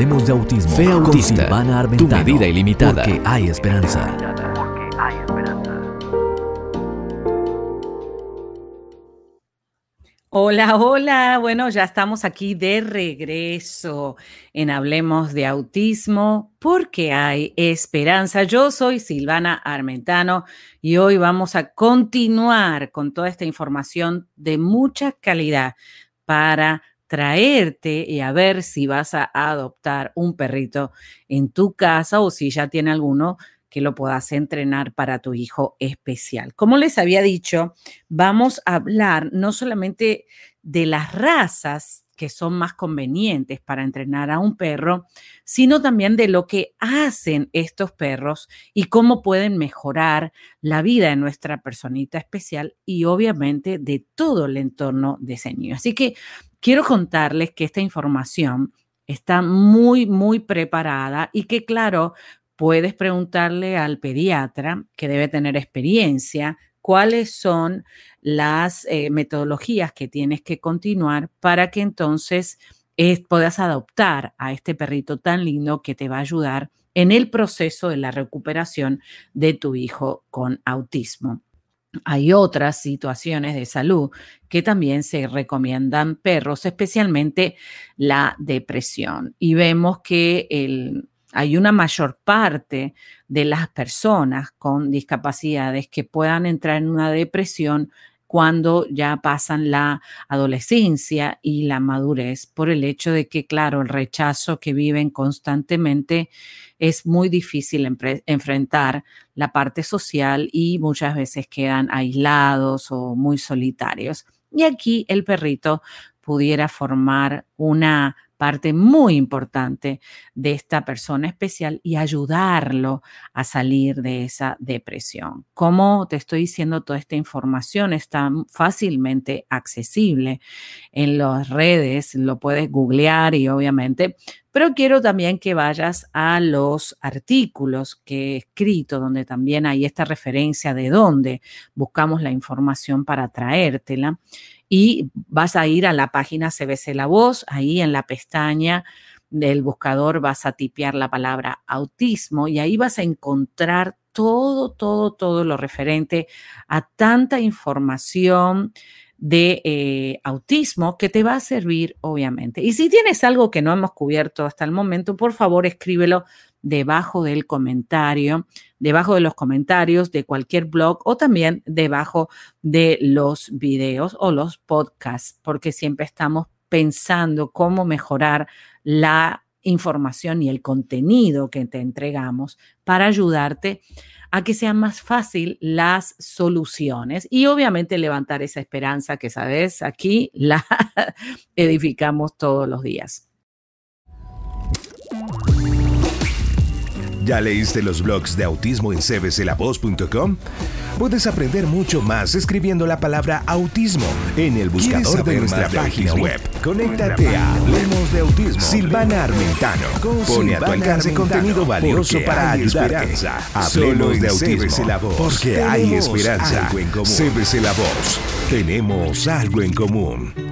Hablemos de autismo. Fe con Autista, Silvana tu medida ilimitada. Porque hay esperanza. Hola, hola. Bueno, ya estamos aquí de regreso en Hablemos de Autismo porque hay esperanza. Yo soy Silvana Armentano y hoy vamos a continuar con toda esta información de mucha calidad para traerte y a ver si vas a adoptar un perrito en tu casa o si ya tiene alguno que lo puedas entrenar para tu hijo especial. Como les había dicho, vamos a hablar no solamente de las razas que son más convenientes para entrenar a un perro, sino también de lo que hacen estos perros y cómo pueden mejorar la vida de nuestra personita especial y obviamente de todo el entorno de ese niño. Así que quiero contarles que esta información está muy, muy preparada y que claro, puedes preguntarle al pediatra, que debe tener experiencia, cuáles son las eh, metodologías que tienes que continuar para que entonces eh, puedas adoptar a este perrito tan lindo que te va a ayudar en el proceso de la recuperación de tu hijo con autismo. Hay otras situaciones de salud que también se recomiendan perros, especialmente la depresión. Y vemos que hay una mayor parte de las personas con discapacidades que puedan entrar en una depresión cuando ya pasan la adolescencia y la madurez, por el hecho de que, claro, el rechazo que viven constantemente es muy difícil enfrentar la parte social y muchas veces quedan aislados o muy solitarios. Y aquí el perrito pudiera formar una parte muy importante de esta persona especial y ayudarlo a salir de esa depresión. Como te estoy diciendo, toda esta información está fácilmente accesible en las redes, lo puedes googlear y obviamente, pero quiero también que vayas a los artículos que he escrito, donde también hay esta referencia de dónde buscamos la información para traértela y vas a ir a la página CBC La Voz, ahí en la pestaña del buscador vas a tipear la palabra autismo y ahí vas a encontrar todo, todo, todo lo referente a tanta información de eh, autismo que te va a servir, obviamente. Y si tienes algo que no hemos cubierto hasta el momento, por favor escríbelo debajo del comentario, debajo de los comentarios de cualquier blog o también debajo de los videos o los podcasts, porque siempre estamos pensando cómo mejorar la información y el contenido que te entregamos para ayudarte a que sean más fácil las soluciones y obviamente levantar esa esperanza que sabes aquí la edificamos todos los días. ¿Ya leíste los blogs de autismo en cbclavoz.com? Puedes aprender mucho más escribiendo la palabra autismo en el buscador de nuestra página web. Conéctate a Hablemos de Autismo. Silvana Armentano pone a tu alcance contenido valioso para ayudarte. Hablemos de Autismo porque hay esperanza. CBC La Voz. Tenemos algo en común.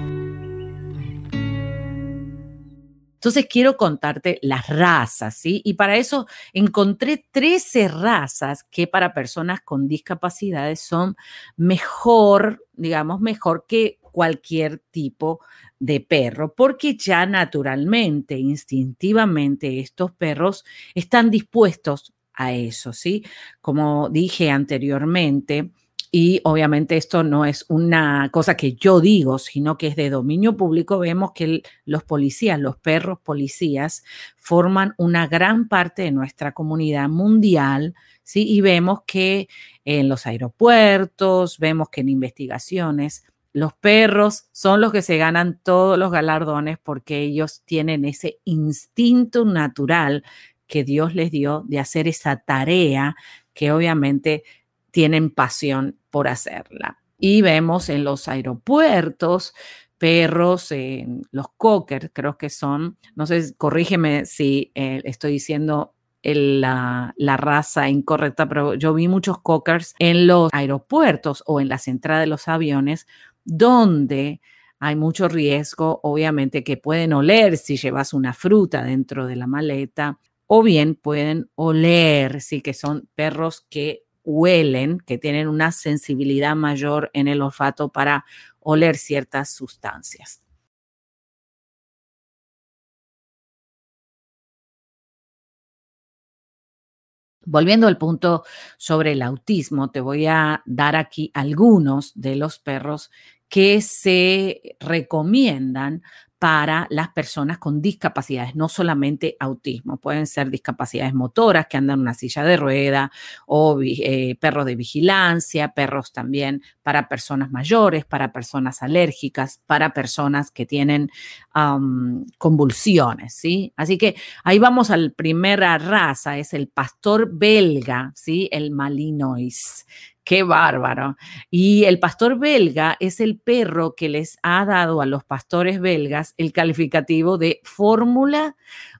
Entonces quiero contarte las razas, ¿sí? Y para eso encontré 13 razas que para personas con discapacidades son mejor, digamos, mejor que cualquier tipo de perro, porque ya naturalmente, instintivamente, estos perros están dispuestos a eso, ¿sí? Como dije anteriormente, y obviamente esto no es una cosa que yo digo, sino que es de dominio público. Vemos que los policías, los perros policías, forman una gran parte de nuestra comunidad mundial, ¿sí? Y vemos que en los aeropuertos, vemos que en investigaciones, los perros son los que se ganan todos los galardones porque ellos tienen ese instinto natural que Dios les dio de hacer esa tarea que obviamente tienen pasión por hacerla. Y vemos en los aeropuertos perros, los cocker, creo que son, no sé, corrígeme si eh, estoy diciendo la, la, raza incorrecta, pero yo vi muchos cockers en los aeropuertos o en las entradas de los aviones donde hay mucho riesgo, obviamente, que pueden oler si llevas una fruta dentro de la maleta o bien pueden oler, sí, que son perros que huelen, que tienen una sensibilidad mayor en el olfato para oler ciertas sustancias. Volviendo al punto sobre el autismo, te voy a dar aquí algunos de los perros que se recomiendan para las personas con discapacidades, no solamente autismo, pueden ser discapacidades motoras que andan en una silla de rueda o eh, perros de vigilancia, perros también para personas mayores, para personas alérgicas, para personas que tienen convulsiones, ¿sí? Así que ahí vamos a la primera raza, es el pastor belga, ¿sí? El Malinois Qué bárbaro. Y el pastor belga es el perro que les ha dado a los pastores belgas el calificativo de Fórmula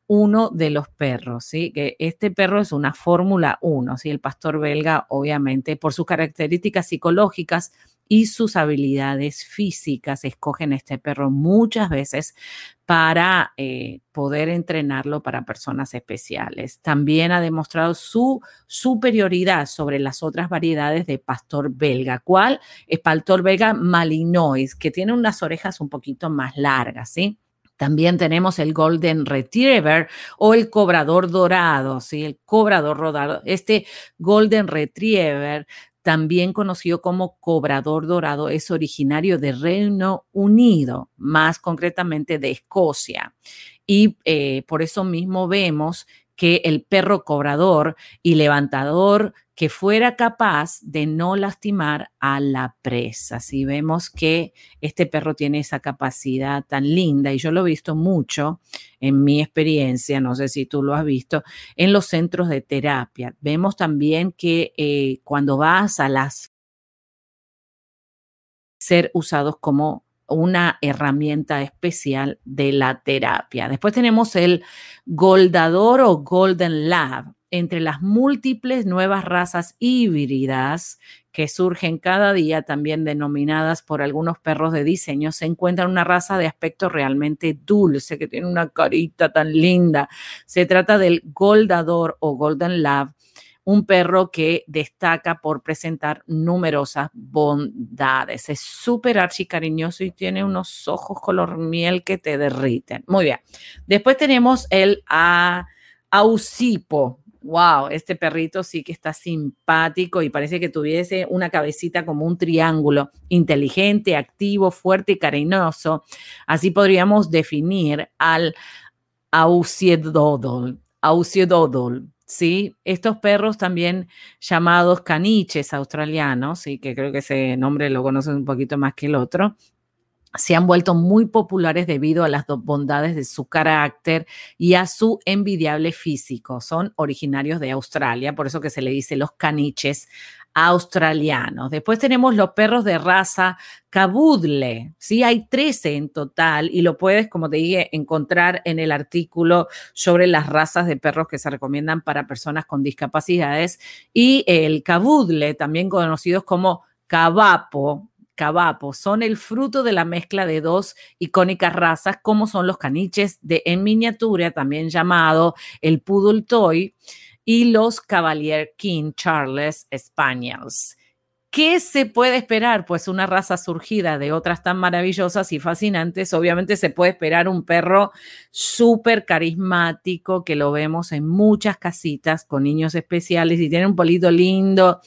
1 de los perros, ¿sí? Que este perro es una Fórmula 1, ¿sí? El pastor belga, obviamente, por sus características psicológicas, y sus habilidades físicas. Escogen este perro muchas veces para eh, poder entrenarlo para personas especiales. También ha demostrado su superioridad sobre las otras variedades de pastor belga. ¿Cuál? Es pastor belga malinois, que tiene unas orejas un poquito más largas, ¿sí? También tenemos el Golden Retriever o el cobrador dorado, ¿sí? El cobrador dorado. Este Golden Retriever también conocido como cobrador dorado, es originario de Reino Unido, más concretamente de Escocia. Y eh, por eso mismo vemos que el perro cobrador y levantador que fuera capaz de no lastimar a la presa. Si vemos que este perro tiene esa capacidad tan linda, y yo lo he visto mucho en mi experiencia, no sé si tú lo has visto, en los centros de terapia. Vemos también que eh, cuando vas a las ser usados como una herramienta especial de la terapia. Después tenemos el Goldador o Golden Lab. Entre las múltiples nuevas razas híbridas que surgen cada día, también denominadas por algunos perros de diseño, se encuentra una raza de aspecto realmente dulce, que tiene una carita tan linda. Se trata del Goldador o Golden Lab, un perro que destaca por presentar numerosas bondades. Es súper archicariñoso y tiene unos ojos color miel que te derriten. Muy bien. Después tenemos el Ausipo. Wow, este perrito sí que está simpático y parece que tuviese una cabecita como un triángulo, inteligente, activo, fuerte y cariñoso. Así podríamos definir al Ausiedodol. Ausiedodol ¿sí? Estos perros también llamados caniches australianos, ¿sí? que creo que ese nombre lo conocen un poquito más que el otro, se han vuelto muy populares debido a las dos bondades de su carácter y a su envidiable físico. Son originarios de Australia, por eso que se le dice los caniches australianos. Después tenemos los perros de raza Cabudle, ¿sí? Hay 13 en total y lo puedes, como te dije, encontrar en el artículo sobre las razas de perros que se recomiendan para personas con discapacidades y el Cabudle, también conocidos como Cavapo, Cavapo, son el fruto de la mezcla de dos icónicas razas como son los caniches de en miniatura, también llamado el Poodle Toy, y los Cavalier King Charles Spaniels. ¿Qué se puede esperar? Pues una raza surgida de otras tan maravillosas y fascinantes. Obviamente se puede esperar un perro súper carismático que lo vemos en muchas casitas con niños especiales y tienen un polito lindo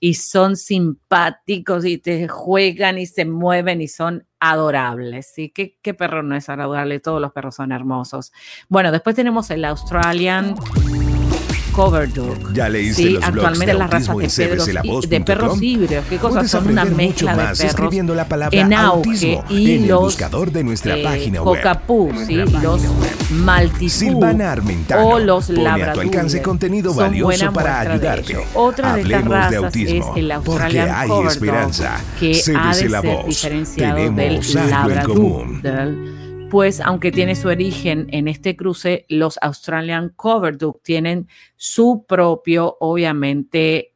y son simpáticos y te juegan y se mueven y son adorables. ¿sí? ¿Qué, ¿Qué perro no es adorable? Todos los perros son hermosos. Bueno, después tenemos el Australian Cover Dog. Ya leíste sí, los actualmente las razas de, perros, de perros híbridos. ¿Qué cosas son una mezcla de perros la palabra en auge y en los buscador de nuestra eh, página los Maltipú o los pone a tu Labrador. alcance contenido son valioso buena para de ayudarte. Otra de estas de razas autismo, es el porque Australian hay esperanza. que ha de la ser voz. diferenciado del Tenemos Labrador. común. Pues aunque tiene su origen en este cruce, los Australian Cover Dog tienen su propio, obviamente,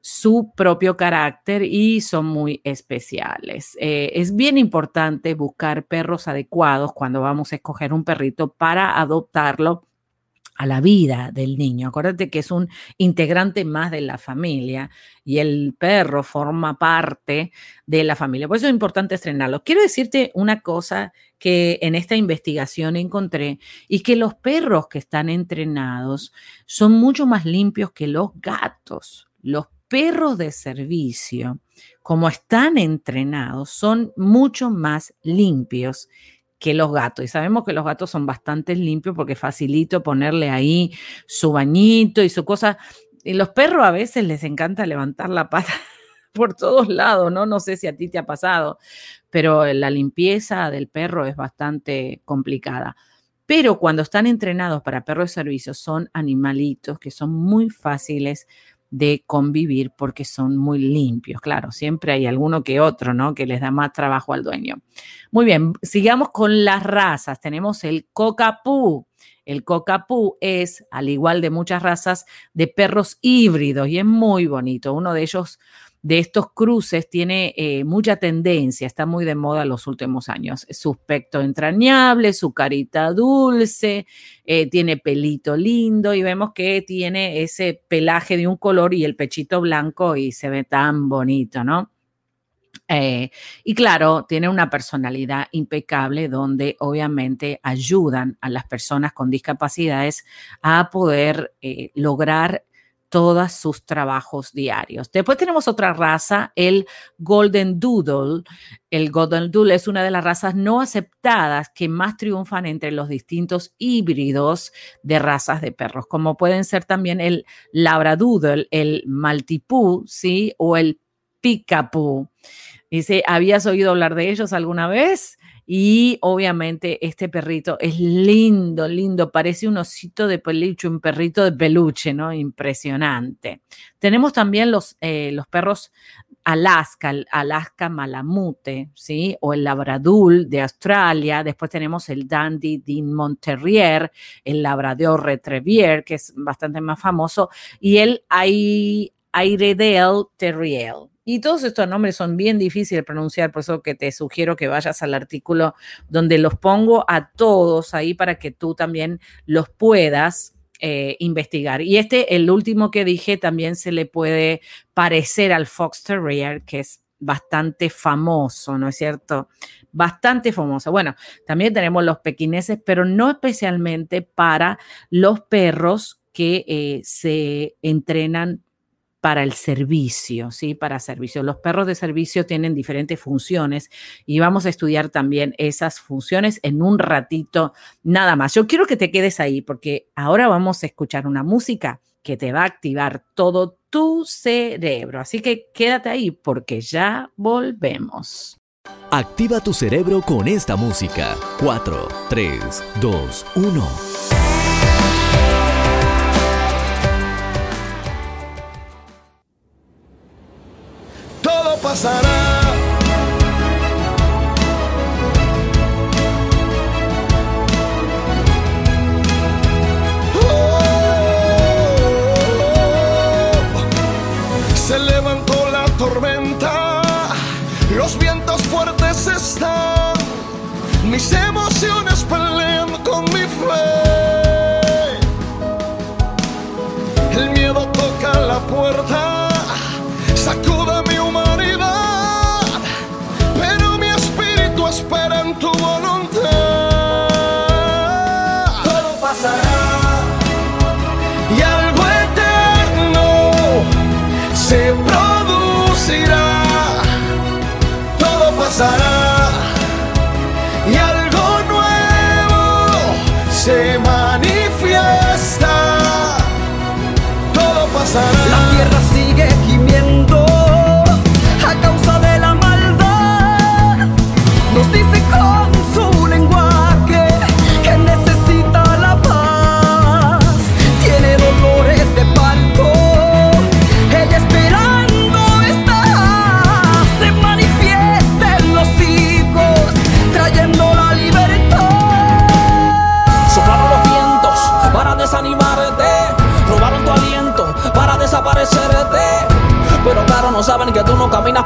su propio carácter y son muy especiales. Eh, es bien importante buscar perros adecuados cuando vamos a escoger un perrito para adoptarlo a la vida del niño. Acuérdate que es un integrante más de la familia y el perro forma parte de la familia. Por eso es importante estrenarlo. Quiero decirte una cosa que en esta investigación encontré y que los perros que están entrenados son mucho más limpios que los gatos. Los perros de servicio, como están entrenados, son mucho más limpios que los gatos. Y sabemos que los gatos son bastante limpios porque facilito ponerle ahí su bañito y su cosa. Y los perros a veces les encanta levantar la pata por todos lados, ¿no? No sé si a ti te ha pasado, pero la limpieza del perro es bastante complicada. Pero cuando están entrenados para perros de servicio, son animalitos que son muy fáciles de convivir porque son muy limpios. Claro, siempre hay alguno que otro, ¿no? Que les da más trabajo al dueño. Muy bien, sigamos con las razas. Tenemos el cocapú. El cocapú es, al igual de muchas razas, de perros híbridos y es muy bonito. Uno de ellos de estos cruces tiene eh, mucha tendencia, está muy de moda en los últimos años. Su aspecto entrañable, su carita dulce, eh, tiene pelito lindo y vemos que tiene ese pelaje de un color y el pechito blanco y se ve tan bonito, ¿no? Eh, y claro, tiene una personalidad impecable donde obviamente ayudan a las personas con discapacidades a poder lograr todos sus trabajos diarios. Después tenemos otra raza, el Golden Doodle. El Golden Doodle es una de las razas no aceptadas que más triunfan entre los distintos híbridos de razas de perros, como pueden ser también el Labradoodle, el Maltipoo, ¿sí? O el Picapoo. Dice, ¿habías oído hablar de ellos alguna vez? Y obviamente este perrito es lindo, lindo, parece un osito de peluche, un perrito de peluche, ¿no? Impresionante. Tenemos también los, eh, los perros Alaska, Alaska Malamute, ¿sí? O el Labradul de Australia. Después tenemos el Dandy Dean Monterrier, el Labrador Retriever, que es bastante más famoso, y el Airedale Terrier. Y todos estos nombres son bien difíciles de pronunciar, por eso que te sugiero que vayas al artículo donde los pongo a todos ahí para que tú también los puedas eh, investigar. Y este, el último que dije, también se le puede parecer al Fox Terrier, que es bastante famoso, ¿no es cierto? Bastante famoso. Bueno, también tenemos los pequineses, pero no especialmente para los perros que eh, se entrenan para el servicio, ¿sí? Para servicio. Los perros de servicio tienen diferentes funciones y vamos a estudiar también esas funciones en un ratito nada más. Yo quiero que te quedes ahí porque ahora vamos a escuchar una música que te va a activar todo tu cerebro. Así que quédate ahí porque ya volvemos. Activa tu cerebro con esta música. 4, 3, 2, 1. Pasará. Oh, se levantó la tormenta, los vientos fuertes están, mis emociones pelean con mi fe. El miedo toca la puerta,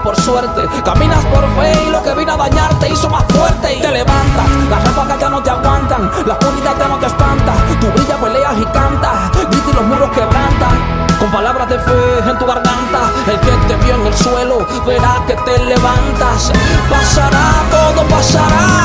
por suerte. Caminas por fe y lo que vino a dañarte hizo más fuerte y te levantas. Las ráfagas ya no te aguantan, la oscuridad ya no te espanta. Tu brilla, peleas y cantas, grita y los muros quebrantan. Con palabras de fe en tu garganta, el que te vio en el suelo verá que te levantas. Pasará, todo pasará.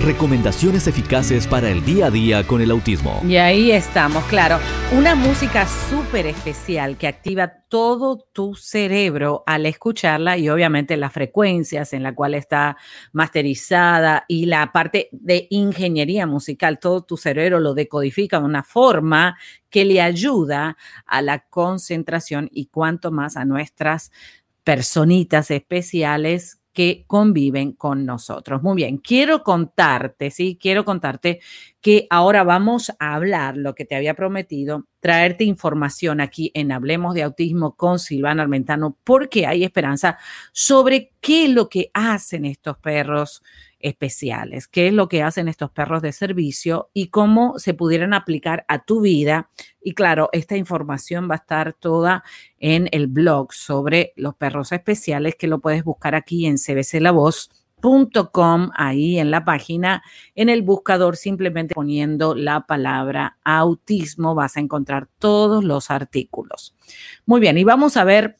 recomendaciones eficaces para el día a día con el autismo. Y ahí estamos, claro. Una música súper especial que activa todo tu cerebro al escucharla y obviamente las frecuencias en la cual está masterizada y la parte de ingeniería musical, todo tu cerebro lo decodifica de una forma que le ayuda a la concentración y cuanto más a nuestras personitas especiales que conviven con nosotros. Muy bien, quiero contarte, sí, quiero contarte que ahora vamos a hablar lo que te había prometido, traerte información aquí en Hablemos de Autismo con Silvana Armentano, porque hay esperanza sobre qué es lo que hacen estos perros especiales, qué es lo que hacen estos perros de servicio y cómo se pudieran aplicar a tu vida. Y claro, esta información va a estar toda en el blog sobre los perros especiales que lo puedes buscar aquí en cbclavoz.com, ahí en la página, en el buscador, simplemente poniendo la palabra autismo, vas a encontrar todos los artículos. Muy bien, y vamos a ver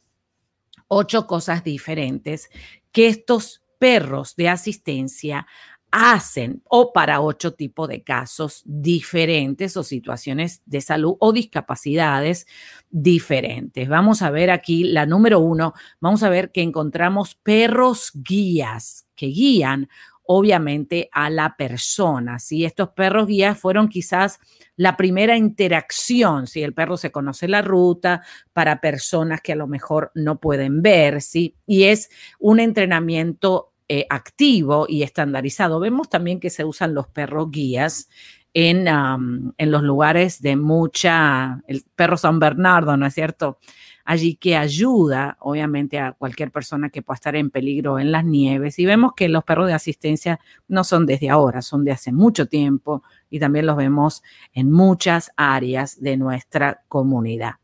ocho cosas diferentes que estos perros de asistencia hacen o para ocho tipos de casos diferentes o situaciones de salud o discapacidades diferentes. Vamos a ver aquí la número uno, vamos a ver que encontramos perros guías que guían obviamente a la persona. Si estos perros guías fueron quizás la primera interacción, si el perro se conoce la ruta para personas que a lo mejor no pueden ver, ¿sí? Y es un entrenamiento eh, activo y estandarizado. Vemos también que se usan los perros guías en, en los lugares de mucha, el perro San Bernardo, ¿no es cierto? Allí que ayuda, obviamente, a cualquier persona que pueda estar en peligro en las nieves. Y vemos que los perros de asistencia no son desde ahora, son de hace mucho tiempo y también los vemos en muchas áreas de nuestra comunidad.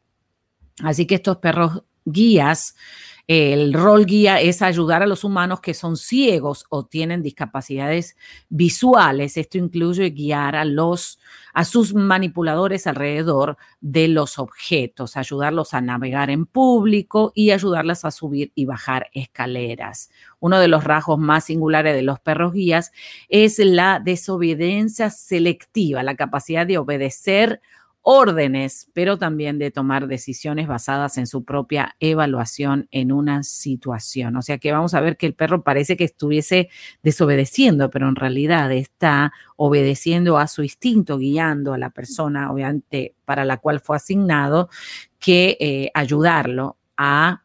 Así que estos perros guías el rol guía es ayudar a los humanos que son ciegos o tienen discapacidades visuales. Esto incluye guiar a los a sus manipuladores alrededor de los objetos, ayudarlos a navegar en público y ayudarlas a subir y bajar escaleras. Uno de los rasgos más singulares de los perros guías es la desobediencia selectiva, la capacidad de obedecer órdenes, pero también de tomar decisiones basadas en su propia evaluación en una situación. O sea que vamos a ver que el perro parece que estuviese desobedeciendo, pero en realidad está obedeciendo a su instinto, guiando a la persona, obviamente, para la cual fue asignado, que eh, ayudarlo a,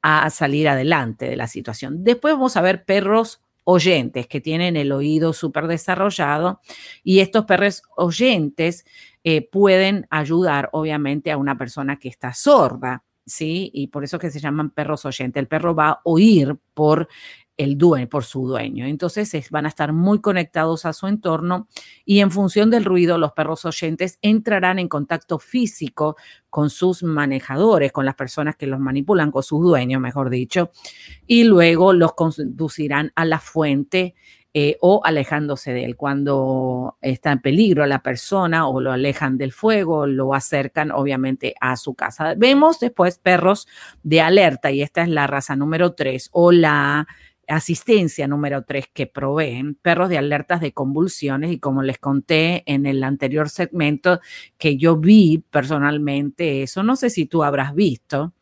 a salir adelante de la situación. Después vamos a ver perros oyentes que tienen el oído súper desarrollado y estos perros oyentes eh, pueden ayudar obviamente a una persona que está sorda. ¿sí? Y por eso que se llaman perros oyentes. El perro va a oír por el dueño, por su dueño. Entonces van a estar muy conectados a su entorno y en función del ruido, los perros oyentes entrarán en contacto físico con sus manejadores, con las personas que los manipulan, con sus dueños, mejor dicho, y luego los conducirán a la fuente eh, o alejándose de él. Cuando está en peligro la persona o lo alejan del fuego, lo acercan obviamente a su casa. Vemos después perros de alerta y esta es la raza número 3 o la asistencia número 3 que proveen perros de alertas de convulsiones y como les conté en el anterior segmento que yo vi personalmente eso, no sé si tú habrás visto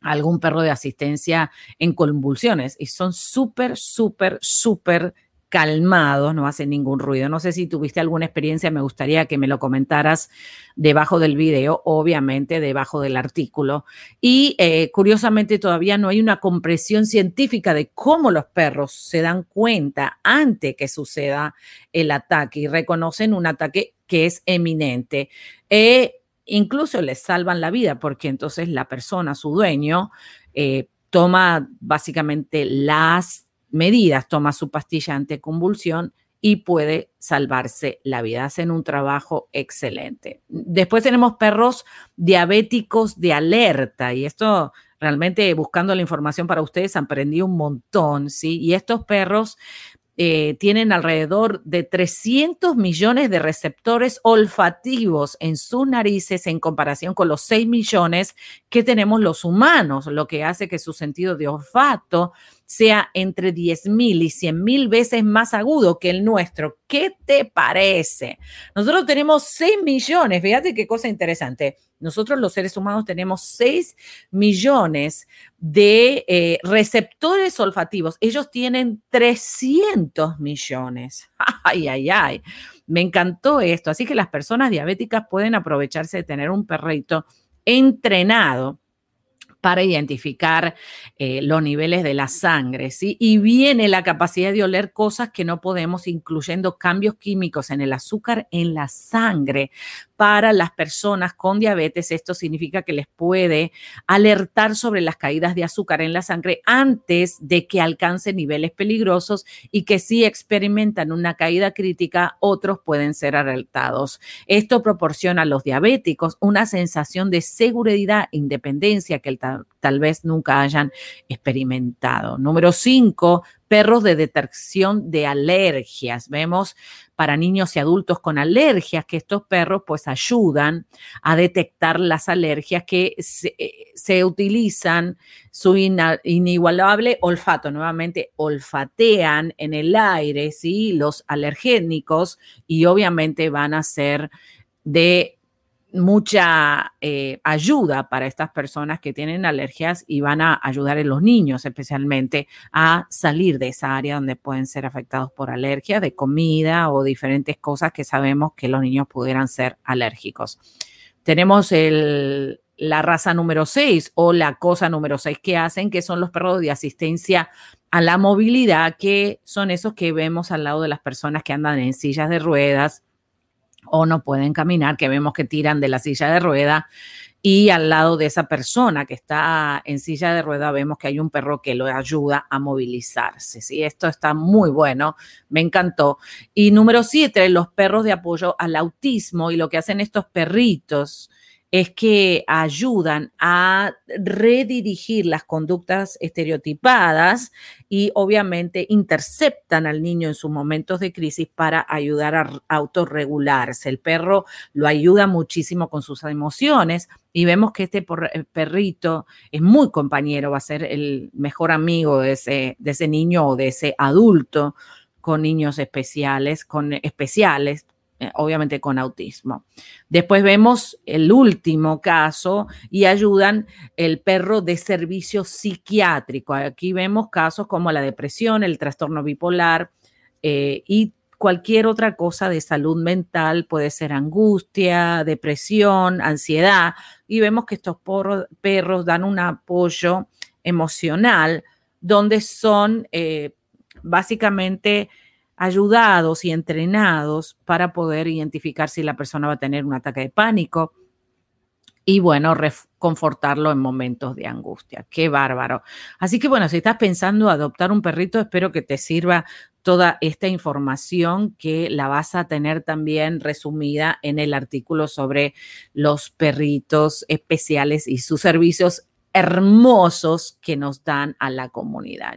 algún perro de asistencia en convulsiones y son súper, súper, súper calmados, no hacen ningún ruido. No sé si tuviste alguna experiencia, me gustaría que me lo comentaras debajo del video, obviamente debajo del artículo. Y eh, curiosamente todavía no hay una compresión científica de cómo los perros se dan cuenta antes que suceda el ataque y reconocen un ataque que es eminente. E incluso les salvan la vida porque entonces la persona, su dueño, eh, toma básicamente las medidas, toma su pastilla anticonvulsión y puede salvarse la vida. Hacen un trabajo excelente. Después tenemos perros diabéticos de alerta y esto realmente buscando la información para ustedes aprendí un montón, ¿sí? Y estos perros eh, tienen alrededor de 300 millones de receptores olfativos en sus narices en comparación con los 6 millones que tenemos los humanos, lo que hace que su sentido de olfato sea entre 10 mil y 100 mil veces más agudo que el nuestro. ¿Qué te parece? Nosotros tenemos 6 millones, fíjate qué cosa interesante. Nosotros los seres humanos tenemos 6 millones de eh, receptores olfativos. Ellos tienen 300 millones. Ay, ay, ay. Me encantó esto. Así que las personas diabéticas pueden aprovecharse de tener un perrito entrenado para identificar eh, los niveles de la sangre, ¿sí? Y viene la capacidad de oler cosas que no podemos, incluyendo cambios químicos en el azúcar en la sangre, para las personas con diabetes, esto significa que les puede alertar sobre las caídas de azúcar en la sangre antes de que alcancen niveles peligrosos y que si experimentan una caída crítica, otros pueden ser alertados. Esto proporciona a los diabéticos una sensación de seguridad e independencia que tal, tal vez nunca hayan experimentado. Número cinco, perros de detección de alergias. Vemos para niños y adultos con alergias que estos perros pues ayudan a detectar las alergias que se, eh, utilizan su inigualable olfato, nuevamente olfatean en el aire, ¿sí? Los alergénicos y obviamente van a ser de mucha eh, ayuda para estas personas que tienen alergias y van a ayudar a los niños especialmente a salir de esa área donde pueden ser afectados por alergias de comida o diferentes cosas que sabemos que los niños pudieran ser alérgicos. Tenemos el, la raza número 6 o la cosa número 6 que hacen, que son los perros de asistencia a la movilidad, que son esos que vemos al lado de las personas que andan en sillas de ruedas o no pueden caminar, que vemos que tiran de la silla de rueda y al lado de esa persona que está en silla de rueda vemos que hay un perro que lo ayuda a movilizarse. Sí, esto está muy bueno, me encantó. Y número siete, los perros de apoyo al autismo y lo que hacen estos perritos es que ayudan a redirigir las conductas estereotipadas y obviamente interceptan al niño en sus momentos de crisis para ayudar a autorregularse. El perro lo ayuda muchísimo con sus emociones y vemos que este eh, perrito es muy compañero, va a ser el mejor amigo de ese, de ese niño o de ese adulto con niños especiales, con especiales, obviamente con autismo. Después vemos el último caso y ayudan el perro de servicio psiquiátrico. Aquí vemos casos como la depresión, el trastorno bipolar eh, y cualquier otra cosa de salud mental, puede ser angustia, depresión, ansiedad, y vemos que estos perros dan un apoyo emocional donde son eh, básicamente ayudados y entrenados para poder identificar si la persona va a tener un ataque de pánico y bueno, confortarlo en momentos de angustia. Qué bárbaro. Así que bueno, si estás pensando adoptar un perrito, espero que te sirva toda esta información que la vas a tener también resumida en el artículo sobre los perritos especiales y sus servicios hermosos que nos dan a la comunidad.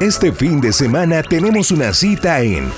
Este fin de semana tenemos una cita en